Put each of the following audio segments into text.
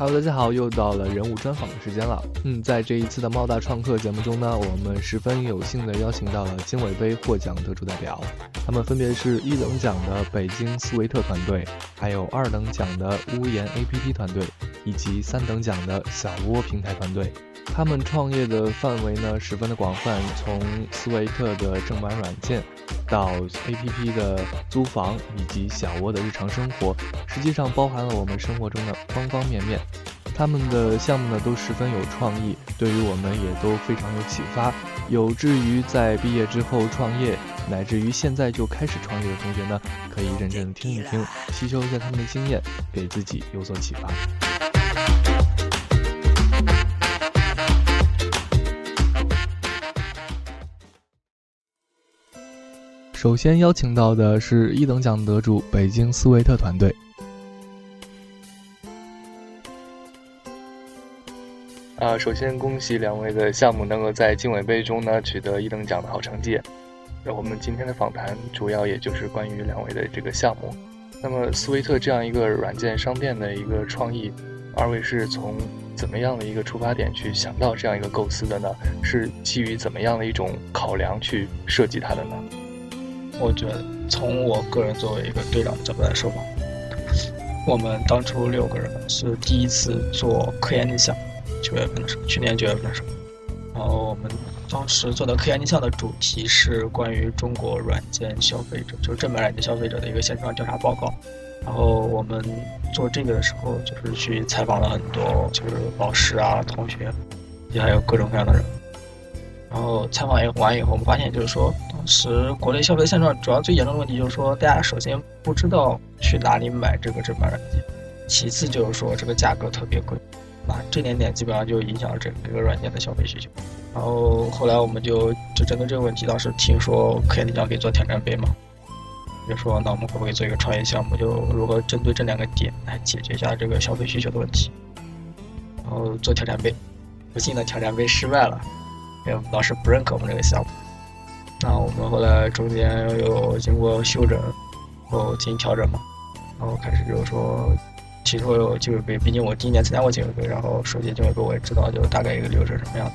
Hello，大家好，又到了人物专访的时间了。嗯，在这一次的猫大创客节目中呢，我们十分有幸的邀请到了经纬杯获奖得主代表，他们分别是一等奖的北京斯维特团队，还有二等奖的屋檐 APP 团队，以及三等奖的小窝平台团队。他们创业的范围呢十分的广泛，从斯维特的正版软件。到 APP 的租房以及小窝的日常生活，实际上包含了我们生活中的方方面面。他们的项目呢都十分有创意，对于我们也都非常有启发。有志于在毕业之后创业，乃至于现在就开始创业的同学呢，可以认真听一听，吸收一下他们的经验，给自己有所启发。首先邀请到的是一等奖得主北京斯维特团队。啊，首先恭喜两位的项目能够在经纬杯中呢取得一等奖的好成绩。那我们今天的访谈主要也就是关于两位的这个项目。那么斯维特这样一个软件商店的一个创意，二位是从怎么样的一个出发点去想到这样一个构思的呢？是基于怎么样的一种考量去设计它的呢？我觉得，从我个人作为一个队长的角度来说吧，我们当初六个人是第一次做科研逆向，九月份的时候，去年九月份的时候，然后我们当时做的科研逆向的主题是关于中国软件消费者，就是正版软件消费者的一个线上调查报告。然后我们做这个的时候，就是去采访了很多，就是老师啊、同学，也还有各种各样的人。然后采访完以后，我们发现就是说。当时国内消费现状主要最严重的问题就是说，大家首先不知道去哪里买这个正版软件，其次就是说这个价格特别贵，啊，这点点基本上就影响了整个软件的消费需求。然后后来我们就就针对这个问题，当时听说科研你想可以做挑战杯嘛，就说那我们可不可以做一个创业项目，就如何针对这两个点来解决一下这个消费需求的问题。然后做挑战杯，不幸的挑战杯失败了，因为老师不认可我们这个项目。那我们后来中间又经过休整，然后进行调整嘛，然后开始就是说，提出有经纬杯，毕竟我第一年参加过经纬杯，然后首届经纬杯我也知道就大概一个流程什么样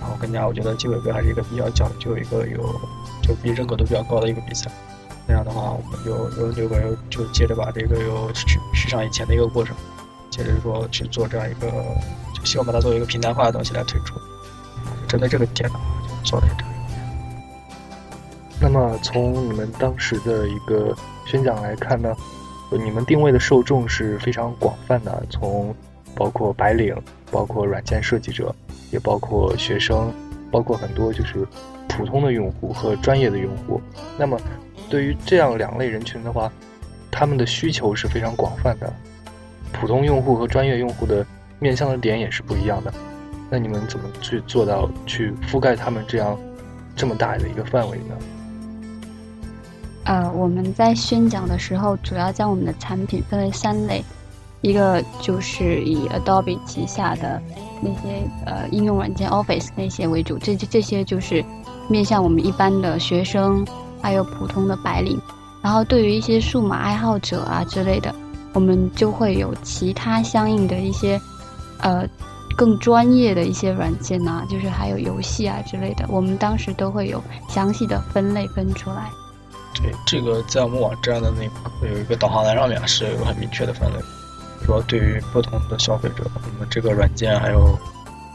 然后更加我觉得经纬杯还是一个比较讲究一个有就比认可度比较高的一个比赛，那样的话我们就有六个人就接着把这个又续续上以前的一个过程，接着说去做这样一个，就希望把它作为一个平台化的东西来推出，针对这个点的话就做了这样。那么从你们当时的一个宣讲来看呢，你们定位的受众是非常广泛的，从包括白领，包括软件设计者，也包括学生，包括很多就是普通的用户和专业的用户。那么对于这样两类人群的话，他们的需求是非常广泛的，普通用户和专业用户的面向的点也是不一样的。那你们怎么去做到去覆盖他们这样这么大的一个范围呢？呃，我们在宣讲的时候，主要将我们的产品分为三类，一个就是以 Adobe 旗下的那些呃应用软件 Office 那些为主，这这些就是面向我们一般的学生，还有普通的白领。然后对于一些数码爱好者啊之类的，我们就会有其他相应的一些呃更专业的一些软件呐，就是还有游戏啊之类的，我们当时都会有详细的分类分出来。对，这个在我们网站的那个有一个导航栏上面是有很明确的分类，说对于不同的消费者，我们这个软件还有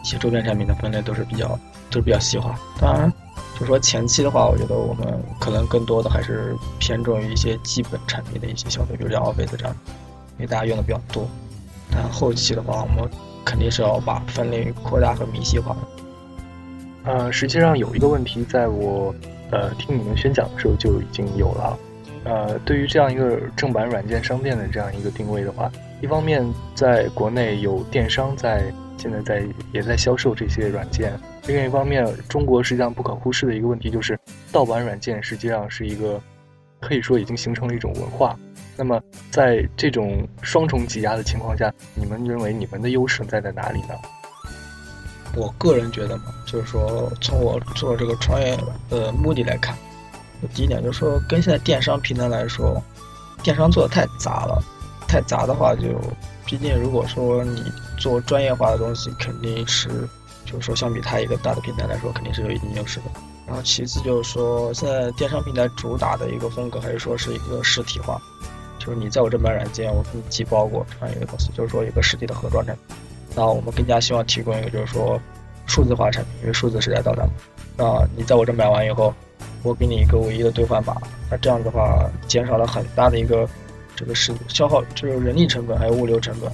一些周边产品的分类都是比较都是比较细化。当然，就说前期的话，我觉得我们可能更多的还是偏重于一些基本产品的一些消费，比如像 Office 这样，因为大家用的比较多。但后期的话，我们肯定是要把分类扩大和明细化。呃，实际上有一个问题，在我。呃，听你们宣讲的时候就已经有了。呃，对于这样一个正版软件商店的这样一个定位的话，一方面在国内有电商在现在在也在销售这些软件，另一方面，中国实际上不可忽视的一个问题就是盗版软件实际上是一个可以说已经形成了一种文化。那么在这种双重挤压的情况下，你们认为你们的优势在在哪里呢？我个人觉得嘛，就是说，从我做这个创业的目的来看，第一点就是说，跟现在电商平台来说，电商做的太杂了，太杂的话就毕竟如果说你做专业化的东西，肯定是就是说相比它一个大的平台来说，肯定是有一定优势的。然后其次就是说，现在电商平台主打的一个风格还是说是一个实体化，就是你在我这买软件，我给你寄包裹这样一个东西，就是说一个实体的盒装产品。那我们更加希望提供一个就是说数字化产品，因为数字时代到来。那你在我这买完以后，我给你一个唯一的兑换码，那这样的话减少了很大的一个这个是消耗，就是人力成本还有物流成本。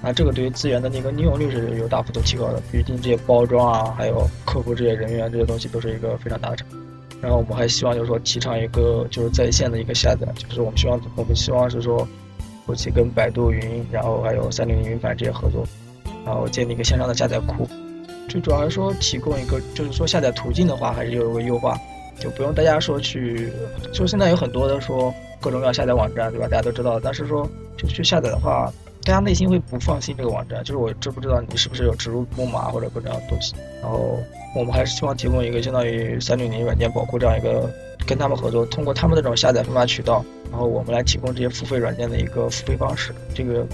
那这个对于资源的那个利用率是有大幅度提高的，毕竟这些包装啊，还有客服这些人员这些东西都是一个非常大的成本。然后我们还希望就是说提倡一个就是在线的一个下载，就是我们希望我们希望是说后期跟百度云，然后还有三六零云盘这些合作，然后建立一个线上的下载库。最主要是说提供一个就是说下载途径的话，还是有一个优化，就不用大家说去，就现在有很多的说各种各样下载网站，对吧？大家都知道，但是说就去下载的话。大家内心会不放心这个网站，就是我知不知道你是不是有植入木马或者各种样的东西。然后我们还是希望提供一个相当于三六零软件保护这样一个，跟他们合作，通过他们那种下载分发渠道，然后我们来提供这些付费软件的一个付费方式。这个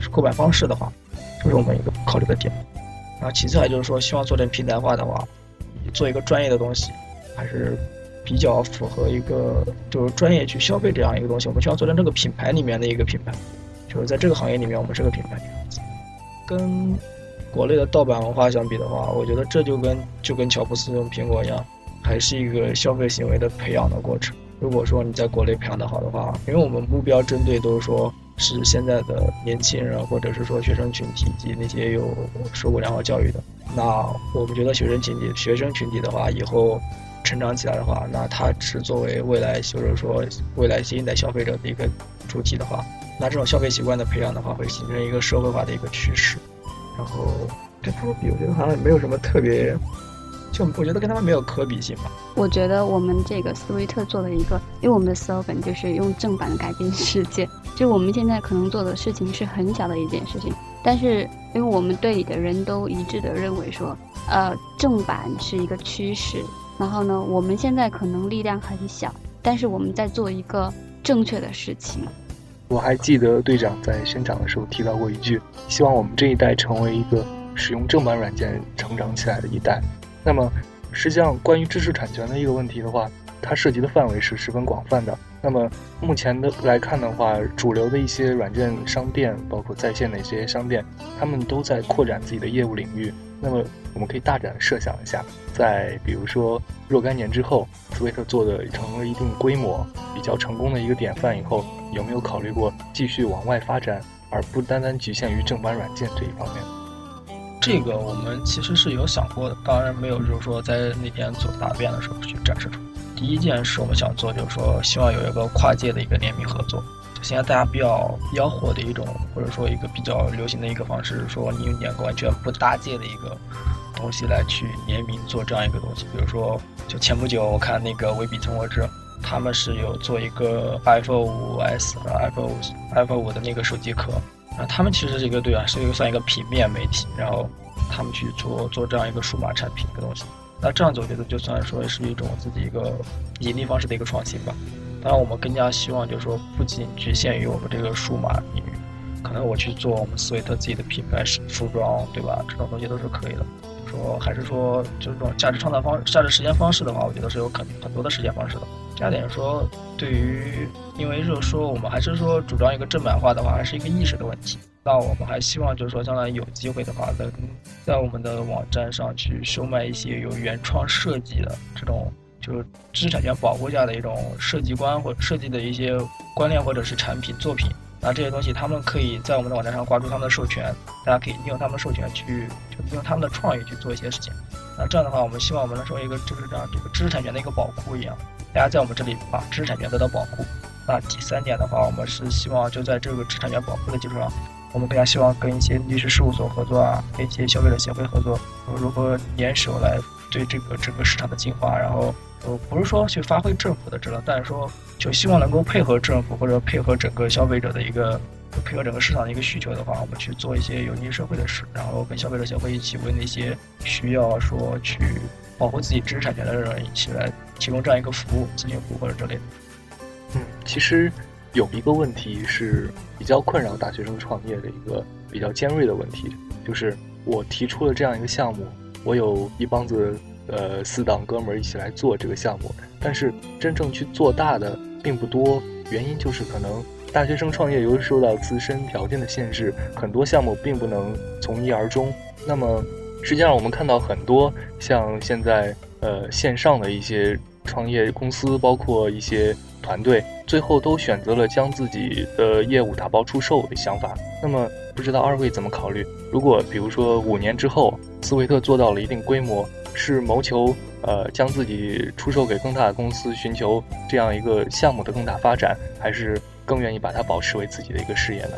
是购买方式的话，这是我们一个考虑的点。然后其次还就是说，希望做成平台化的话，做一个专业的东西，还是比较符合一个就是专业去消费这样一个东西。我们需要做成这个品牌里面的一个品牌。就是在这个行业里面，我们是个品牌。跟国内的盗版文化相比的话，我觉得这就跟就跟乔布斯用苹果一样，还是一个消费行为的培养的过程。如果说你在国内培养的好的话，因为我们目标针对都是说是现在的年轻人，或者是说学生群体以及那些有受过良好教育的。那我们觉得学生群体、学生群体的话，以后成长起来的话，那他是作为未来就是说未来新一代消费者的一个主体的话。那这种消费习惯的培养的话，会形成一个社会化的一个趋势。然后跟他们比，我觉得好像也没有什么特别，就我觉得跟他们没有可比性吧。我觉得我们这个斯威特做了一个，因为我们的 slogan 就是用正版改变世界。就我们现在可能做的事情是很小的一件事情，但是因为我们队里的人都一致的认为说，呃，正版是一个趋势。然后呢，我们现在可能力量很小，但是我们在做一个正确的事情。我还记得队长在宣讲的时候提到过一句，希望我们这一代成为一个使用正版软件成长起来的一代。那么，实际上关于知识产权的一个问题的话，它涉及的范围是十分广泛的。那么目前的来看的话，主流的一些软件商店，包括在线的一些商店，他们都在扩展自己的业务领域。那么我们可以大胆设想一下，在比如说若干年之后，斯威特做的成了一定规模、比较成功的一个典范以后，有没有考虑过继续往外发展，而不单单局限于正版软件这一方面？这个我们其实是有想过的，当然没有就是说在那天做答辩的时候去展示出来。第一件事我们想做就是说，希望有一个跨界的一个联名合作。现在大家比较比较火的一种，或者说一个比较流行的一个方式，说你用两个完全不搭界的一个东西来去联名做这样一个东西。比如说，就前不久我看那个维比曾国志，他们是有做一个 iPhone 五 S 和 iPhone iPhone 五的那个手机壳，啊，他们其实这个对啊是一个算一个平面媒体，然后他们去做做这样一个数码产品的东西。那这样子我觉得就算说是一种自己一个盈利方式的一个创新吧。当然，我们更加希望就是说，不仅局限于我们这个数码领域，可能我去做我们斯维特自己的品牌服装，对吧？这种东西都是可以的。说还是说，就是这种价值创造方、价值实现方式的话，我觉得是有可能很多的实现方式的。加点说，对于，因为就是说，我们还是说主张一个正版化的话，还是一个意识的问题。那我们还希望就是说，将来有机会的话，能在我们的网站上去售卖一些有原创设计的这种。就是知识产权保护下的一种设计观或设计的一些观念或者是产品作品，那这些东西他们可以在我们的网站上挂出他们的授权，大家可以利用他们的授权去，就利用他们的创意去做一些事情。那这样的话，我们希望我们能成为一个就是这样这个知识产权的一个宝库一样，大家在我们这里把知识产权得到保护。那第三点的话，我们是希望就在这个知识产权保护的基础上，我们更加希望跟一些律师事务所合作啊，跟一些消费者协会合作，如何联手来对这个整个市场的进化，然后。呃，不是说去发挥政府的职能，但是说就希望能够配合政府或者配合整个消费者的一个，配合整个市场的一个需求的话，我们去做一些有利于社会的事，然后跟消费者协会一起为那些需要说去保护自己知识产权的人一起来提供这样一个服务，咨询服务或者之类的。嗯，其实有一个问题是比较困扰大学生创业的一个比较尖锐的问题，就是我提出了这样一个项目，我有一帮子呃死党哥们儿一起来做这个项目，但是真正去做大的并不多，原因就是可能大学生创业由于受到自身条件的限制，很多项目并不能从一而终。那么实际上我们看到很多像现在呃线上的一些创业公司，包括一些。团队最后都选择了将自己的业务打包出售的想法。那么，不知道二位怎么考虑？如果比如说五年之后，斯维特做到了一定规模，是谋求呃将自己出售给更大的公司，寻求这样一个项目的更大发展，还是更愿意把它保持为自己的一个事业呢？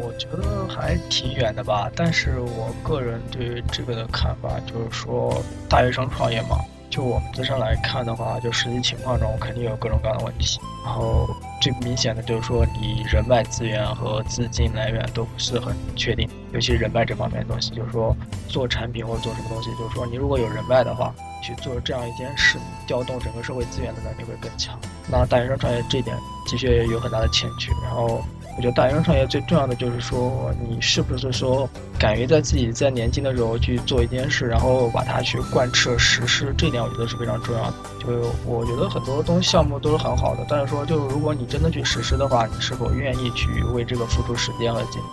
我觉得还挺远的吧。但是我个人对这个的看法就是说，大学生创业嘛。就我们自身来看的话，就实际情况中肯定有各种各样的问题。然后最明显的就是说，你人脉资源和资金来源都不是很确定，尤其是人脉这方面的东西。就是说，做产品或者做什么东西，就是说你如果有人脉的话，去做这样一件事，调动整个社会资源的能力会更强。那大学生创业这点的确有很大的欠缺。然后。我觉得大学生创业最重要的就是说，你是不是说敢于在自己在年轻的时候去做一件事，然后把它去贯彻实施，这点我觉得是非常重要的。就我觉得很多东西项目都是很好的，但是说就如果你真的去实施的话，你是否愿意去为这个付出时间和精力？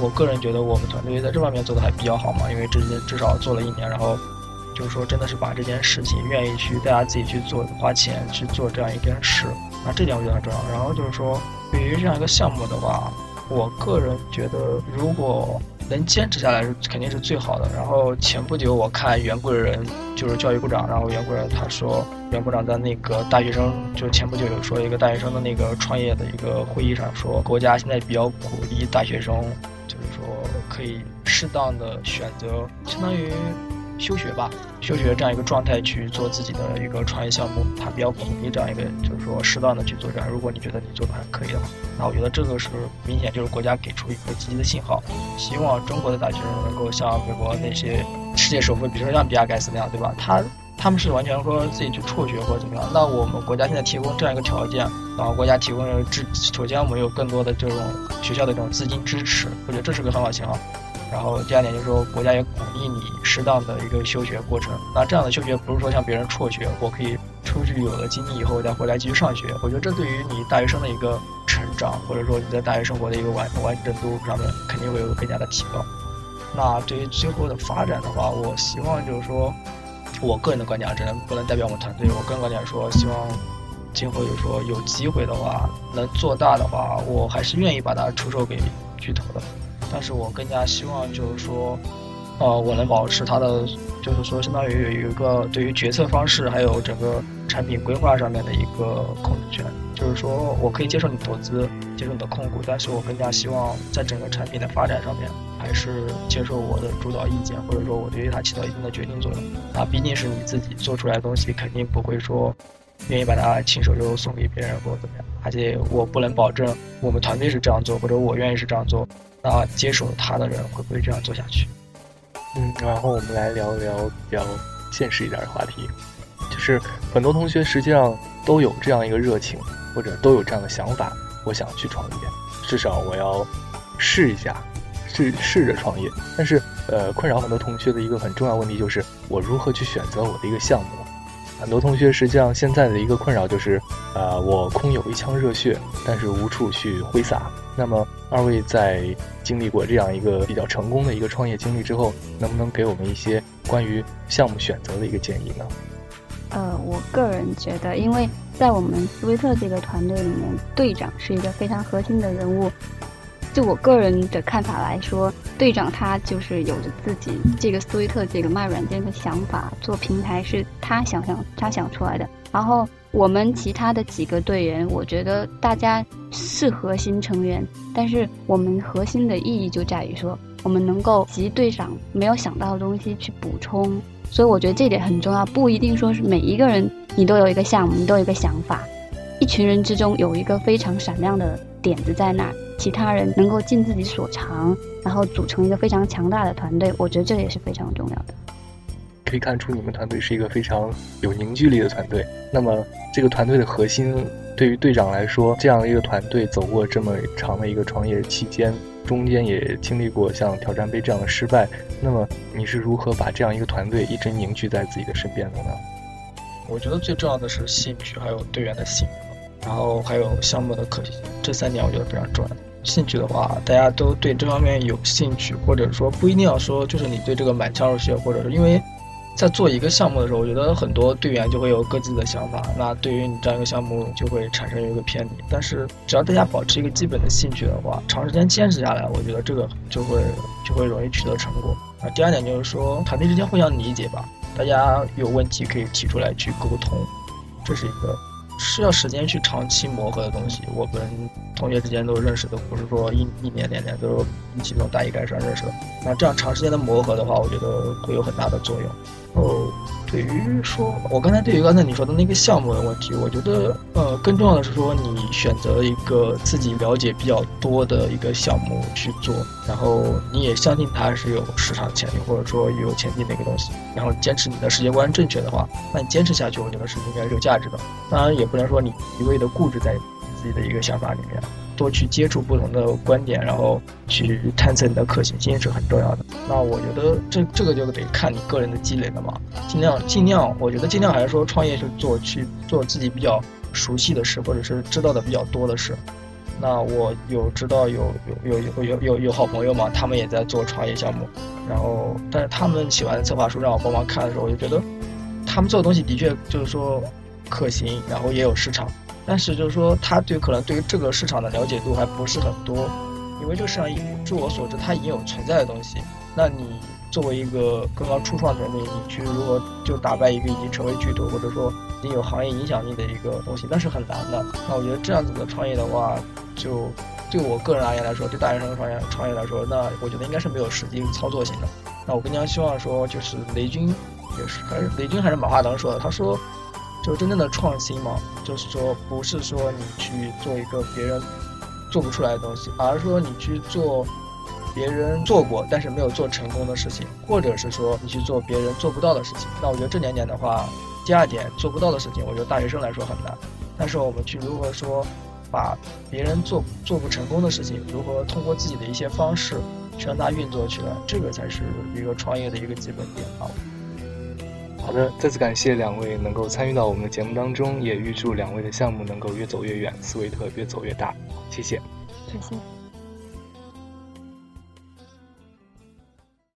我个人觉得我们团队在这方面做的还比较好嘛，因为这些至少做了一年，然后就是说真的是把这件事情愿意去大家自己去做，花钱去做这样一件事，那这点我觉得很重要。然后就是说。对于这样一个项目的话，我个人觉得，如果能坚持下来，是肯定是最好的。然后前不久我看袁贵人就是教育部长，然后袁贵人他说，袁部长在那个大学生，就前不久有说一个大学生的那个创业的一个会议上说，国家现在比较鼓励大学生，就是说可以适当的选择，相当于。休学吧，休学这样一个状态去做自己的一个创业项目，他比较鼓励这样一个，就是说适当的去做这样。如果你觉得你做的还可以的话，那我觉得这个是明显就是国家给出一个积极的信号，希望中国的大学生能够像美国那些世界首富，比如说像比尔盖茨那样，对吧？他他们是完全说自己去辍学或者怎么样。那我们国家现在提供这样一个条件，然后国家提供了支，首先我们有更多的这种学校的这种资金支持，我觉得这是个很好的信号。然后第二点就是说，国家也鼓励你适当的一个休学过程。那这样的休学不是说像别人辍学，我可以出去有了经济以后再回来继续上学。我觉得这对于你大学生的一个成长，或者说你在大学生活的一个完完整度上面，肯定会有更加的提高。那对于最后的发展的话，我希望就是说，我个人的观点啊只能不能代表我们团队。我个人观点说，希望今后就是说有机会的话，能做大的话，我还是愿意把它出售给巨头的。但是我更加希望就是说，呃，我能保持它的，就是说，相当于有一个对于决策方式还有整个产品规划上面的一个控制权。就是说我可以接受你投资，接受你的控股，但是我更加希望在整个产品的发展上面，还是接受我的主导意见，或者说我对于它起到一定的决定作用。啊，毕竟是你自己做出来的东西，肯定不会说愿意把它亲手就送给别人或者怎么样。而且我不能保证我们团队是这样做，或者我愿意是这样做。那接手他的人会不会这样做下去？嗯，然后我们来聊一聊比较现实一点的话题，就是很多同学实际上都有这样一个热情，或者都有这样的想法，我想去创业，至少我要试一下，试试着创业。但是，呃，困扰很多同学的一个很重要问题就是，我如何去选择我的一个项目？很多同学实际上现在的一个困扰就是，呃，我空有一腔热血，但是无处去挥洒。那么，二位在经历过这样一个比较成功的一个创业经历之后，能不能给我们一些关于项目选择的一个建议呢？呃，我个人觉得，因为在我们斯威特这个团队里面，队长是一个非常核心的人物。就我个人的看法来说，队长他就是有着自己这个斯威特这个卖软件的想法，做平台是他想象他想出来的。然后我们其他的几个队员，我觉得大家是核心成员，但是我们核心的意义就在于说，我们能够集队长没有想到的东西去补充。所以我觉得这点很重要，不一定说是每一个人你都有一个项目，你都有一个想法，一群人之中有一个非常闪亮的点子在那儿。其他人能够尽自己所长，然后组成一个非常强大的团队，我觉得这也是非常重要的。可以看出你们团队是一个非常有凝聚力的团队。那么，这个团队的核心对于队长来说，这样一个团队走过这么长的一个创业期间，中间也经历过像挑战杯这样的失败，那么你是如何把这样一个团队一直凝聚在自己的身边的呢？我觉得最重要的是兴趣，还有队员的信任，然后还有项目的可行性，这三点我觉得非常重要。兴趣的话，大家都对这方面有兴趣，或者说不一定要说就是你对这个满腔热血，或者是因为。在做一个项目的时候，我觉得很多队员就会有各自的想法，那对于你这样一个项目就会产生一个偏离。但是只要大家保持一个基本的兴趣的话，长时间坚持下来，我觉得这个就会就会容易取得成果。啊，第二点就是说团队之间互相理解吧，大家有问题可以提出来去沟通，这是一个。是要时间去长期磨合的东西。我们同学之间都认识的，不是说一一年两年，都一起从大一开始认识的。那这样长时间的磨合的话，我觉得会有很大的作用。哦。对于说，我刚才对于刚才你说的那个项目的问题，我觉得，呃，更重要的是说，你选择一个自己了解比较多的一个项目去做，然后你也相信它是有市场潜力，或者说有前景的一个东西，然后坚持你的世界观正确的话，那你坚持下去，我觉得是应该是有价值的。当然，也不能说你一味的固执在自己的一个想法里面。多去接触不同的观点，然后去探测你的可行性是很重要的。那我觉得这这个就得看你个人的积累了嘛。尽量尽量，我觉得尽量还是说创业去做去做自己比较熟悉的事，或者是知道的比较多的事。那我有知道有有有有有有有好朋友嘛，他们也在做创业项目。然后，但是他们写完的策划书让我帮忙看的时候，我就觉得他们做的东西的确就是说可行，然后也有市场。但是就是说，他对可能对于这个市场的了解度还不是很多，因为这个市场，据我所知，它已经有存在的东西。那你作为一个刚刚初创团队，你去如何就打败一个已经成为巨头，或者说已经有行业影响力的一个东西，那是很难的。那我觉得这样子的创业的话，就对我个人而言来说，对大学生创业创业来说，那我觉得应该是没有实际操作性的。那我更加希望说，就是雷军，也是还是雷军还是马化腾说的，他说。就真正的创新嘛，就是说不是说你去做一个别人做不出来的东西，而是说你去做别人做过但是没有做成功的事情，或者是说你去做别人做不到的事情。那我觉得这两点的话，第二点做不到的事情，我觉得大学生来说很难。但是我们去如何说把别人做做不成功的事情，如何通过自己的一些方式去让它运作起来，这个才是一个创业的一个基本点啊。好的，再次感谢两位能够参与到我们的节目当中，也预祝两位的项目能够越走越远，斯维特越走越大。谢谢，谢谢。